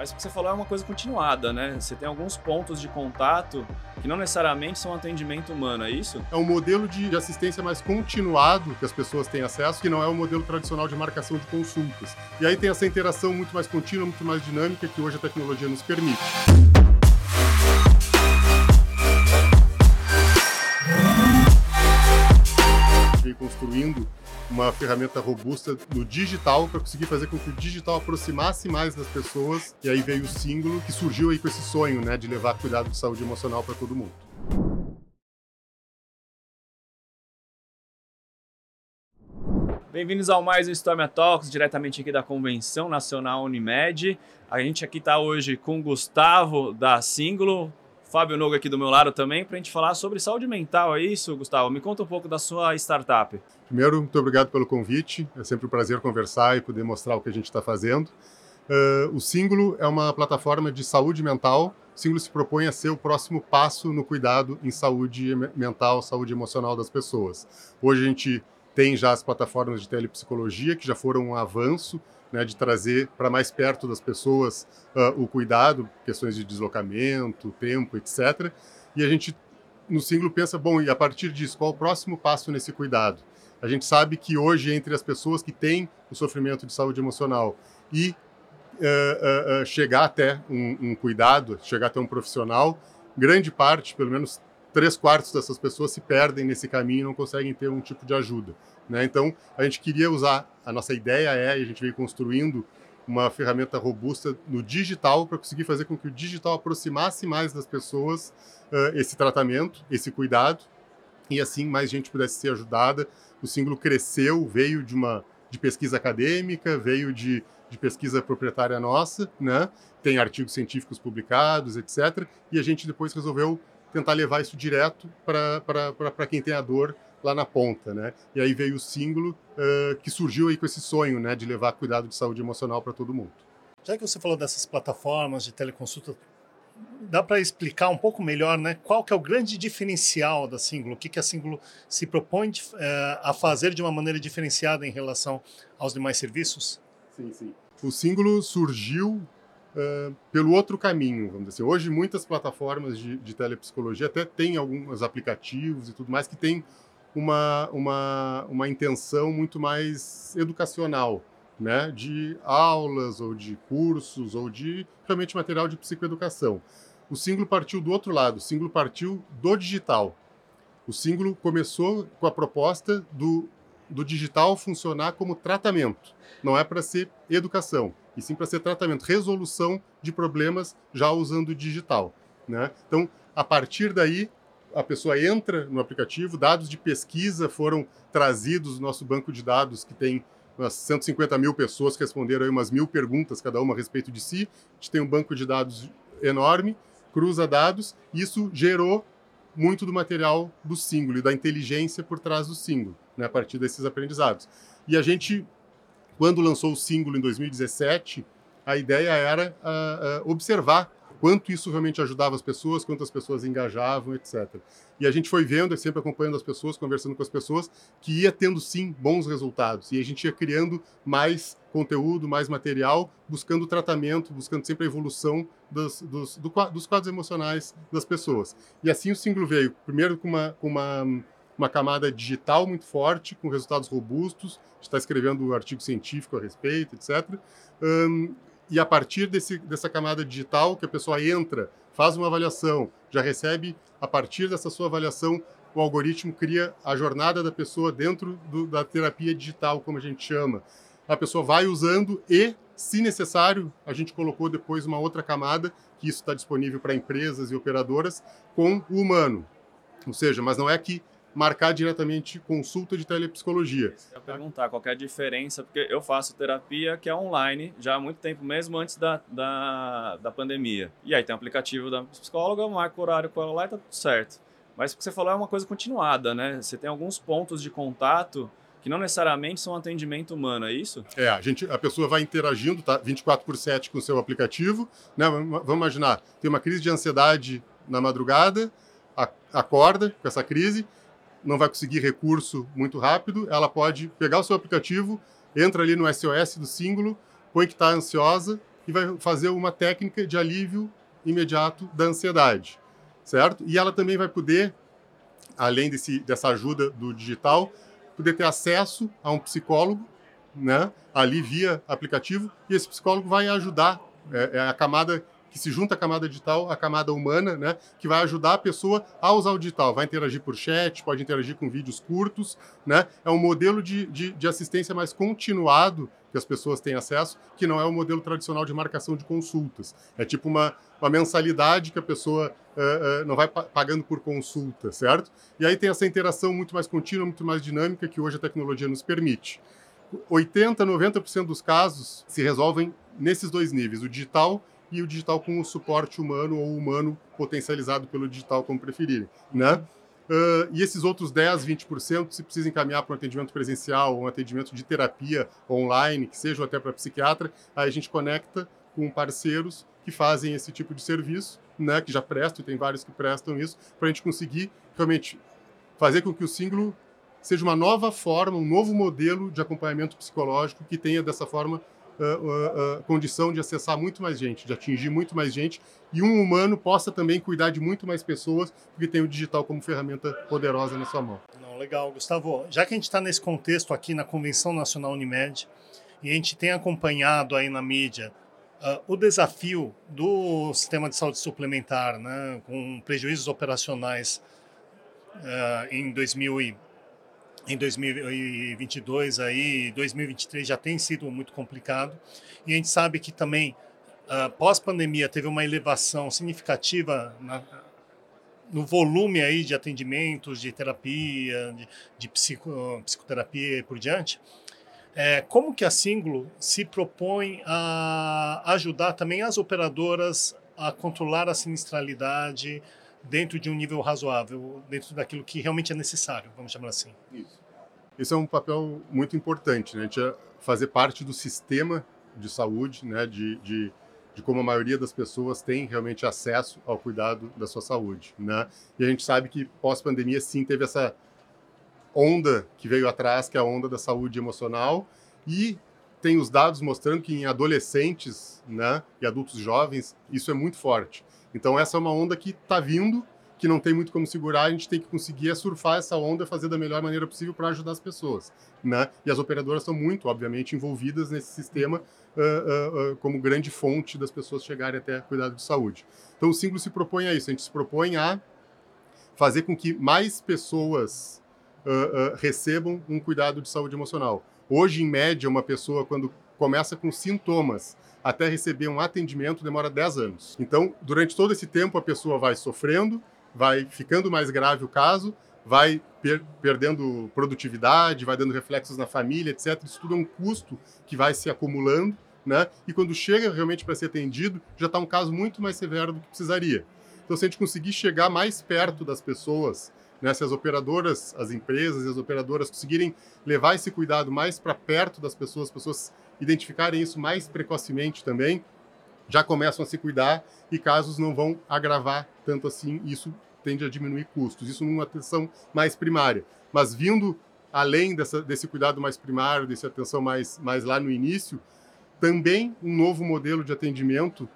Mas o que você falou é uma coisa continuada, né? Você tem alguns pontos de contato que não necessariamente são atendimento humano, é isso? É um modelo de assistência mais continuado que as pessoas têm acesso, que não é o modelo tradicional de marcação de consultas. E aí tem essa interação muito mais contínua, muito mais dinâmica que hoje a tecnologia nos permite. Uma ferramenta robusta no digital para conseguir fazer com que o digital aproximasse mais das pessoas. E aí veio o símbolo que surgiu aí com esse sonho, né, de levar cuidado de saúde emocional para todo mundo. Bem-vindos ao mais um Storm Talks, diretamente aqui da Convenção Nacional Unimed. A gente aqui está hoje com o Gustavo da Símbolo, Fábio Nogo aqui do meu lado também, para a gente falar sobre saúde mental. É isso, Gustavo? Me conta um pouco da sua startup. Primeiro, muito obrigado pelo convite. É sempre um prazer conversar e poder mostrar o que a gente está fazendo. Uh, o Símbolo é uma plataforma de saúde mental. O Símbolo se propõe a ser o próximo passo no cuidado em saúde mental, saúde emocional das pessoas. Hoje a gente tem já as plataformas de telepsicologia, que já foram um avanço né, de trazer para mais perto das pessoas uh, o cuidado, questões de deslocamento, tempo, etc. E a gente, no Símbolo, pensa, bom, e a partir disso, qual o próximo passo nesse cuidado? A gente sabe que hoje, entre as pessoas que têm o sofrimento de saúde emocional e uh, uh, chegar até um, um cuidado, chegar até um profissional, grande parte, pelo menos três quartos dessas pessoas se perdem nesse caminho e não conseguem ter um tipo de ajuda. Né? Então, a gente queria usar, a nossa ideia é, e a gente veio construindo uma ferramenta robusta no digital para conseguir fazer com que o digital aproximasse mais das pessoas uh, esse tratamento, esse cuidado, e assim mais gente pudesse ser ajudada. O símbolo cresceu, veio de uma de pesquisa acadêmica, veio de, de pesquisa proprietária nossa, né? tem artigos científicos publicados, etc. E a gente depois resolveu tentar levar isso direto para quem tem a dor lá na ponta, né? E aí veio o símbolo uh, que surgiu aí com esse sonho, né, de levar cuidado de saúde emocional para todo mundo. Já que você falou dessas plataformas de teleconsulta, dá para explicar um pouco melhor, né? Qual que é o grande diferencial da Símbolo? O que, que a Símbolo se propõe de, uh, a fazer de uma maneira diferenciada em relação aos demais serviços? Sim, sim. O símbolo surgiu uh, pelo outro caminho, vamos dizer assim. Hoje, muitas plataformas de, de telepsicologia até têm alguns aplicativos e tudo mais que têm uma, uma, uma intenção muito mais educacional, né? de aulas ou de cursos ou de realmente material de psicoeducação. O símbolo partiu do outro lado, o símbolo partiu do digital. O símbolo começou com a proposta do, do digital funcionar como tratamento. Não é para ser educação e sim para ser tratamento, resolução de problemas já usando o digital. Né? Então, a partir daí, a pessoa entra no aplicativo, dados de pesquisa foram trazidos no nosso banco de dados, que tem umas 150 mil pessoas que responderam aí umas mil perguntas cada uma a respeito de si. A gente tem um banco de dados enorme, cruza dados, e isso gerou muito do material do símbolo e da inteligência por trás do símbolo, né, a partir desses aprendizados. E a gente quando lançou o símbolo em 2017, a ideia era uh, uh, observar quanto isso realmente ajudava as pessoas, quantas pessoas engajavam, etc. E a gente foi vendo, sempre acompanhando as pessoas, conversando com as pessoas, que ia tendo sim bons resultados. E a gente ia criando mais conteúdo, mais material, buscando tratamento, buscando sempre a evolução dos, dos, do, dos quadros emocionais das pessoas. E assim o símbolo veio, primeiro com uma, com uma uma camada digital muito forte, com resultados robustos, está escrevendo um artigo científico a respeito, etc. Um, e a partir desse, dessa camada digital, que a pessoa entra, faz uma avaliação, já recebe, a partir dessa sua avaliação, o algoritmo cria a jornada da pessoa dentro do, da terapia digital, como a gente chama. A pessoa vai usando e, se necessário, a gente colocou depois uma outra camada, que isso está disponível para empresas e operadoras, com o humano. Ou seja, mas não é que marcar diretamente consulta de telepsicologia. Eu ia perguntar qual é a diferença, porque eu faço terapia que é online já há muito tempo, mesmo antes da, da, da pandemia. E aí tem o aplicativo da psicóloga, marca o horário com ela lá e tá tudo certo. Mas o que você falou é uma coisa continuada, né? Você tem alguns pontos de contato que não necessariamente são atendimento humano, é isso? É, a, gente, a pessoa vai interagindo, tá? 24 por 7 com o seu aplicativo, né? Vamos imaginar, tem uma crise de ansiedade na madrugada, acorda com essa crise, não vai conseguir recurso muito rápido, ela pode pegar o seu aplicativo, entra ali no SOS do símbolo, põe que está ansiosa, e vai fazer uma técnica de alívio imediato da ansiedade, certo? E ela também vai poder, além desse, dessa ajuda do digital, poder ter acesso a um psicólogo, né, ali via aplicativo, e esse psicólogo vai ajudar, é, é a camada que se junta à camada digital, a camada humana, né, que vai ajudar a pessoa a usar o digital. Vai interagir por chat, pode interagir com vídeos curtos, né? É um modelo de, de, de assistência mais continuado que as pessoas têm acesso, que não é o modelo tradicional de marcação de consultas. É tipo uma, uma mensalidade que a pessoa uh, uh, não vai pagando por consulta, certo? E aí tem essa interação muito mais contínua, muito mais dinâmica que hoje a tecnologia nos permite. 80, 90% dos casos se resolvem nesses dois níveis, o digital e o digital com o suporte humano ou humano potencializado pelo digital, como preferirem, né? Uh, e esses outros 10, 20%, se precisa encaminhar para um atendimento presencial um atendimento de terapia online, que seja até para psiquiatra, aí a gente conecta com parceiros que fazem esse tipo de serviço, né, que já prestam, e tem vários que prestam isso, para a gente conseguir realmente fazer com que o símbolo seja uma nova forma, um novo modelo de acompanhamento psicológico que tenha dessa forma uh, uh, condição de acessar muito mais gente, de atingir muito mais gente, e um humano possa também cuidar de muito mais pessoas, porque tem o digital como ferramenta poderosa na sua mão. Não, legal, Gustavo. Já que a gente está nesse contexto aqui na Convenção Nacional Unimed, e a gente tem acompanhado aí na mídia uh, o desafio do sistema de saúde suplementar, né, com prejuízos operacionais em 2000 em 2022 aí, 2023 já tem sido muito complicado. E a gente sabe que também uh, pós-pandemia teve uma elevação significativa na, no volume aí de atendimentos, de terapia, de, de psico, psicoterapia e por diante. É, como que a Singlo se propõe a ajudar também as operadoras a controlar a sinistralidade, dentro de um nível razoável, dentro daquilo que realmente é necessário, vamos chamar assim. Isso. Esse é um papel muito importante, né? A gente fazer parte do sistema de saúde, né? De, de, de como a maioria das pessoas tem realmente acesso ao cuidado da sua saúde, né? E a gente sabe que pós-pandemia, sim, teve essa onda que veio atrás, que é a onda da saúde emocional, e tem os dados mostrando que em adolescentes né, e adultos jovens isso é muito forte. Então essa é uma onda que está vindo, que não tem muito como segurar, a gente tem que conseguir surfar essa onda, fazer da melhor maneira possível para ajudar as pessoas, né? E as operadoras estão muito, obviamente, envolvidas nesse sistema uh, uh, uh, como grande fonte das pessoas chegarem até cuidado de saúde. Então o símbolo se propõe a isso, a gente se propõe a fazer com que mais pessoas recebam um cuidado de saúde emocional. Hoje, em média, uma pessoa quando começa com sintomas até receber um atendimento demora 10 anos. Então, durante todo esse tempo, a pessoa vai sofrendo, vai ficando mais grave o caso, vai per perdendo produtividade, vai dando reflexos na família, etc. Isso tudo é um custo que vai se acumulando, né? E quando chega realmente para ser atendido, já está um caso muito mais severo do que precisaria. Então, se a gente conseguir chegar mais perto das pessoas, né, se as operadoras, as empresas e as operadoras conseguirem levar esse cuidado mais para perto das pessoas, as pessoas identificarem isso mais precocemente também, já começam a se cuidar e casos não vão agravar tanto assim, isso tende a diminuir custos. Isso numa atenção mais primária. Mas vindo além dessa, desse cuidado mais primário, dessa atenção mais, mais lá no início, também um novo modelo de atendimento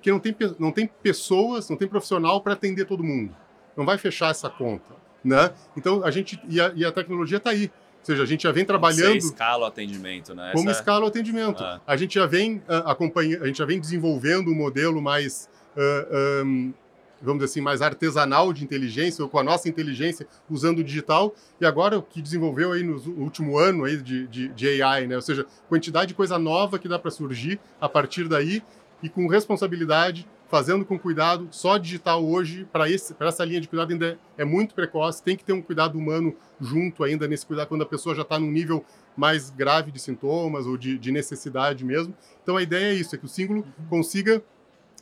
que não tem, não tem pessoas, não tem profissional para atender todo mundo. Não vai fechar essa conta. Né? Então a gente e a, e a tecnologia está aí. Ou seja, a gente já vem trabalhando. Você escala o atendimento, né? Como Essa... É escala o atendimento. Ah. A gente já vem uh, acompanhando, a gente já vem desenvolvendo um modelo mais. Uh, um, vamos dizer assim, mais artesanal de inteligência, ou com a nossa inteligência, usando o digital, e agora o que desenvolveu aí no último ano aí de, de, de AI, né? Ou seja, quantidade de coisa nova que dá para surgir a partir daí, e com responsabilidade, fazendo com cuidado. Só digital hoje, para essa linha de cuidado, ainda é, é, muito precoce. Tem que ter um cuidado humano junto ainda nesse cuidado, quando a pessoa já está num nível mais grave de sintomas ou de, de, necessidade mesmo. Então a ideia é isso, é que o símbolo consiga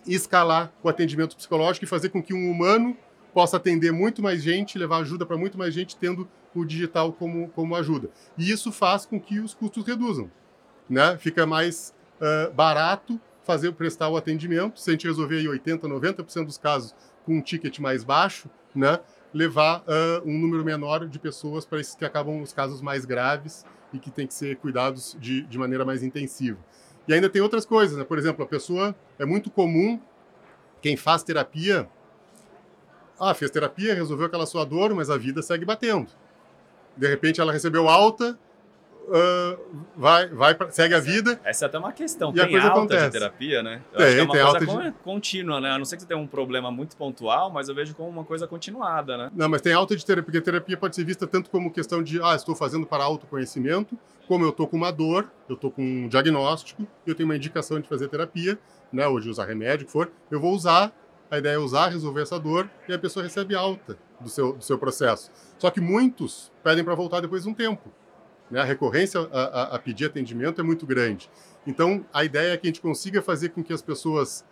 escalar o atendimento psicológico e fazer com que um humano possa atender muito mais gente, levar ajuda para muito mais gente, tendo o digital como, como ajuda. E isso faz com que os custos reduzam. Né? Fica mais uh, barato fazer prestar o atendimento, se a gente resolver aí 80, 90% dos casos com um ticket mais baixo, né, levar uh, um número menor de pessoas para esses que acabam os casos mais graves e que tem que ser cuidados de, de maneira mais intensiva. E ainda tem outras coisas, né? Por exemplo, a pessoa é muito comum quem faz terapia, ah, fez terapia, resolveu aquela sua dor, mas a vida segue batendo. De repente ela recebeu alta, uh, vai, vai segue a vida. Essa é até uma questão. tem alta acontece. de terapia, né? Eu tem, acho que é uma coisa de... contínua, né? A não ser que você tenha um problema muito pontual, mas eu vejo como uma coisa continuada, né? Não, mas tem alta de terapia, porque terapia pode ser vista tanto como questão de, ah, estou fazendo para autoconhecimento, como eu estou com uma dor, eu estou com um diagnóstico, eu tenho uma indicação de fazer terapia, né? Ou de usar remédio, que for, eu vou usar, a ideia é usar, resolver essa dor, e a pessoa recebe alta do seu, do seu processo. Só que muitos pedem para voltar depois de um tempo. Né? A recorrência a, a, a pedir atendimento é muito grande. Então, a ideia é que a gente consiga fazer com que as pessoas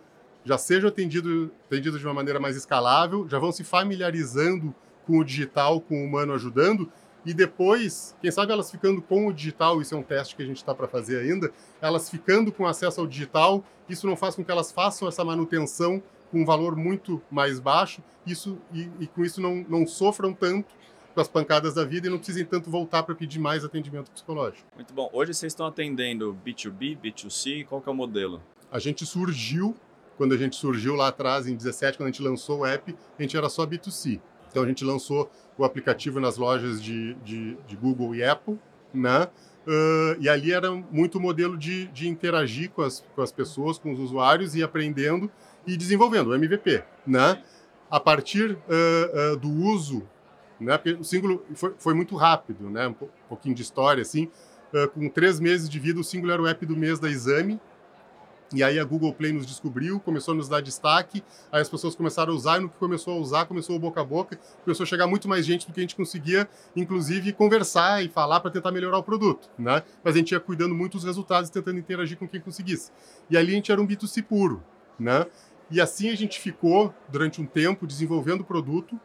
já sejam atendidas atendido de uma maneira mais escalável, já vão se familiarizando com o digital, com o humano ajudando, e depois, quem sabe elas ficando com o digital, isso é um teste que a gente está para fazer ainda, elas ficando com acesso ao digital, isso não faz com que elas façam essa manutenção com um valor muito mais baixo, isso e, e com isso não, não sofram tanto com as pancadas da vida e não precisem tanto voltar para pedir mais atendimento psicológico. Muito bom. Hoje vocês estão atendendo B2B, B2C, qual que é o modelo? A gente surgiu, quando a gente surgiu lá atrás, em 17, quando a gente lançou o app, a gente era só B2C. Então a gente lançou o aplicativo nas lojas de, de, de Google e Apple, né? Uh, e ali era muito o modelo de, de interagir com as, com as pessoas, com os usuários e aprendendo e desenvolvendo o MVP, né? A partir uh, uh, do uso né? Porque o símbolo foi, foi muito rápido, né? Um pouquinho de história, assim. Uh, com três meses de vida, o símbolo era o app do mês da Exame. E aí a Google Play nos descobriu, começou a nos dar destaque, aí as pessoas começaram a usar, e no que começou a usar, começou o boca a boca, começou a chegar muito mais gente do que a gente conseguia, inclusive, conversar e falar para tentar melhorar o produto, né? Mas a gente ia cuidando muito dos resultados, tentando interagir com quem conseguisse. E ali a gente era um B2C puro, né? E assim a gente ficou, durante um tempo, desenvolvendo o produto,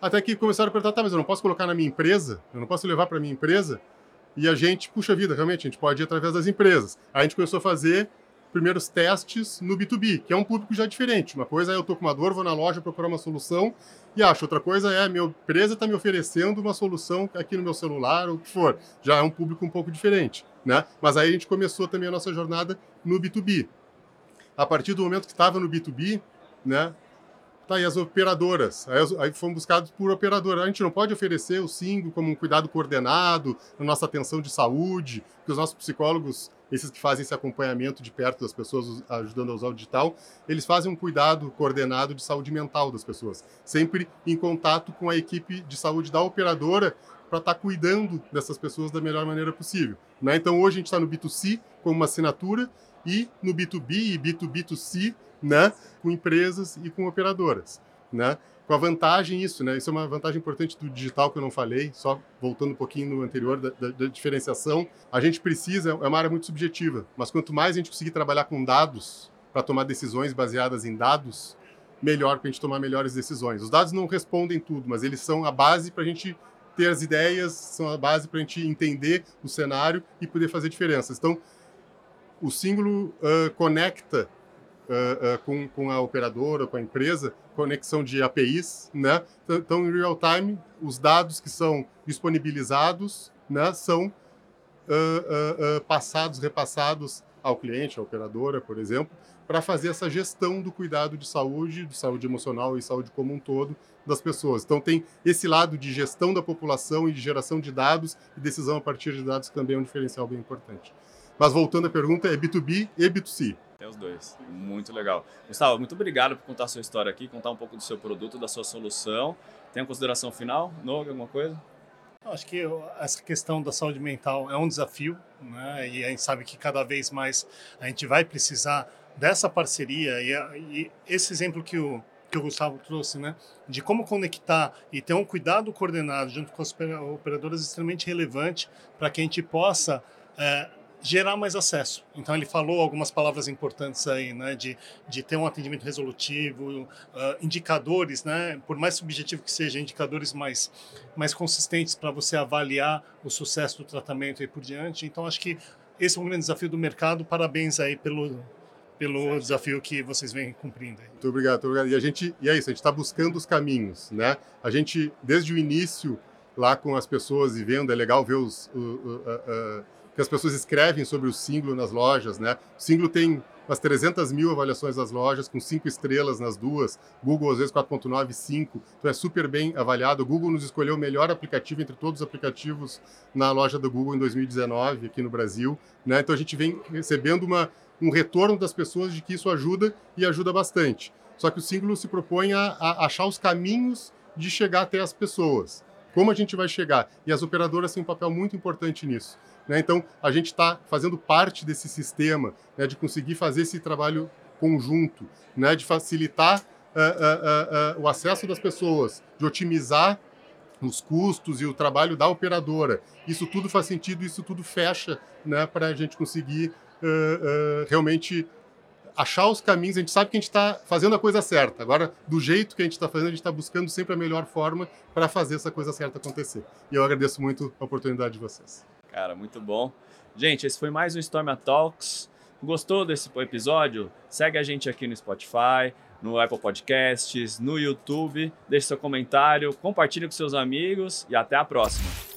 até que começaram a perguntar, tá, mas eu não posso colocar na minha empresa? Eu não posso levar para minha empresa? E a gente, puxa vida, realmente, a gente pode ir através das empresas. Aí a gente começou a fazer primeiros testes no B2B, que é um público já diferente. Uma coisa é eu estou com uma dor, vou na loja procurar uma solução e acho. Outra coisa é a minha empresa está me oferecendo uma solução aqui no meu celular, ou o que for. Já é um público um pouco diferente. Né? Mas aí a gente começou também a nossa jornada no B2B. A partir do momento que estava no B2B, né, Tá, e as operadoras? Aí, aí fomos buscados por operadora. A gente não pode oferecer o SINGO como um cuidado coordenado na nossa atenção de saúde, porque os nossos psicólogos, esses que fazem esse acompanhamento de perto das pessoas, ajudando a usar o digital, eles fazem um cuidado coordenado de saúde mental das pessoas, sempre em contato com a equipe de saúde da operadora para estar tá cuidando dessas pessoas da melhor maneira possível. Né? Então hoje a gente está no B2C como uma assinatura e no B2B e B2B2C né, com empresas e com operadoras, né? Com a vantagem isso, né? Isso é uma vantagem importante do digital que eu não falei, só voltando um pouquinho no anterior da, da, da diferenciação. A gente precisa, é uma área muito subjetiva, mas quanto mais a gente conseguir trabalhar com dados para tomar decisões baseadas em dados, melhor para a gente tomar melhores decisões. Os dados não respondem tudo, mas eles são a base para a gente ter as ideias, são a base para a gente entender o cenário e poder fazer diferenças. Então, o símbolo uh, conecta uh, uh, com, com a operadora, com a empresa, conexão de APIs, né? Então, em real time, os dados que são disponibilizados, né, são uh, passados, repassados ao cliente, à operadora, por exemplo, para fazer essa gestão do cuidado de saúde, de saúde emocional e saúde como um todo das pessoas. Então tem esse lado de gestão da população e de geração de dados e decisão a partir de dados que também é um diferencial bem importante. Mas voltando à pergunta, é B2B e B2C. Tem os dois. Muito legal. Gustavo, muito obrigado por contar a sua história aqui, contar um pouco do seu produto, da sua solução. Tem uma consideração final? Nog, alguma coisa? Acho que essa questão da saúde mental é um desafio, né? E a gente sabe que cada vez mais a gente vai precisar dessa parceria e, e esse exemplo que o que o Gustavo trouxe, né, de como conectar e ter um cuidado coordenado junto com as operadoras é extremamente relevante para que a gente possa é, gerar mais acesso. Então ele falou algumas palavras importantes aí, né, de, de ter um atendimento resolutivo, uh, indicadores, né, por mais subjetivo que seja, indicadores mais mais consistentes para você avaliar o sucesso do tratamento e por diante. Então acho que esse é um grande desafio do mercado. Parabéns aí pelo pelo desafio que vocês vêm cumprindo. Aí. Muito obrigado, muito obrigado. E a gente e é isso, a gente está buscando os caminhos, né? A gente desde o início lá com as pessoas e vendo é legal ver os uh, uh, que as pessoas escrevem sobre o Singlo nas lojas, né? O Singlo tem umas 300 mil avaliações das lojas, com cinco estrelas nas duas, Google às vezes 4.9, 5, então é super bem avaliado. O Google nos escolheu o melhor aplicativo entre todos os aplicativos na loja do Google em 2019, aqui no Brasil, né? Então a gente vem recebendo uma, um retorno das pessoas de que isso ajuda e ajuda bastante. Só que o Singlo se propõe a, a achar os caminhos de chegar até as pessoas. Como a gente vai chegar? E as operadoras têm um papel muito importante nisso. Né? Então, a gente está fazendo parte desse sistema né, de conseguir fazer esse trabalho conjunto, né, de facilitar uh, uh, uh, o acesso das pessoas, de otimizar os custos e o trabalho da operadora. Isso tudo faz sentido, isso tudo fecha né, para a gente conseguir realmente achar os caminhos. A gente sabe que a gente está fazendo a coisa certa. Agora, do jeito que a gente está fazendo, a gente está buscando sempre a melhor forma para fazer essa coisa certa acontecer. E eu agradeço muito a oportunidade de vocês. Cara, muito bom. Gente, esse foi mais um Storm Talks. Gostou desse episódio? Segue a gente aqui no Spotify, no Apple Podcasts, no YouTube. Deixe seu comentário, compartilhe com seus amigos e até a próxima.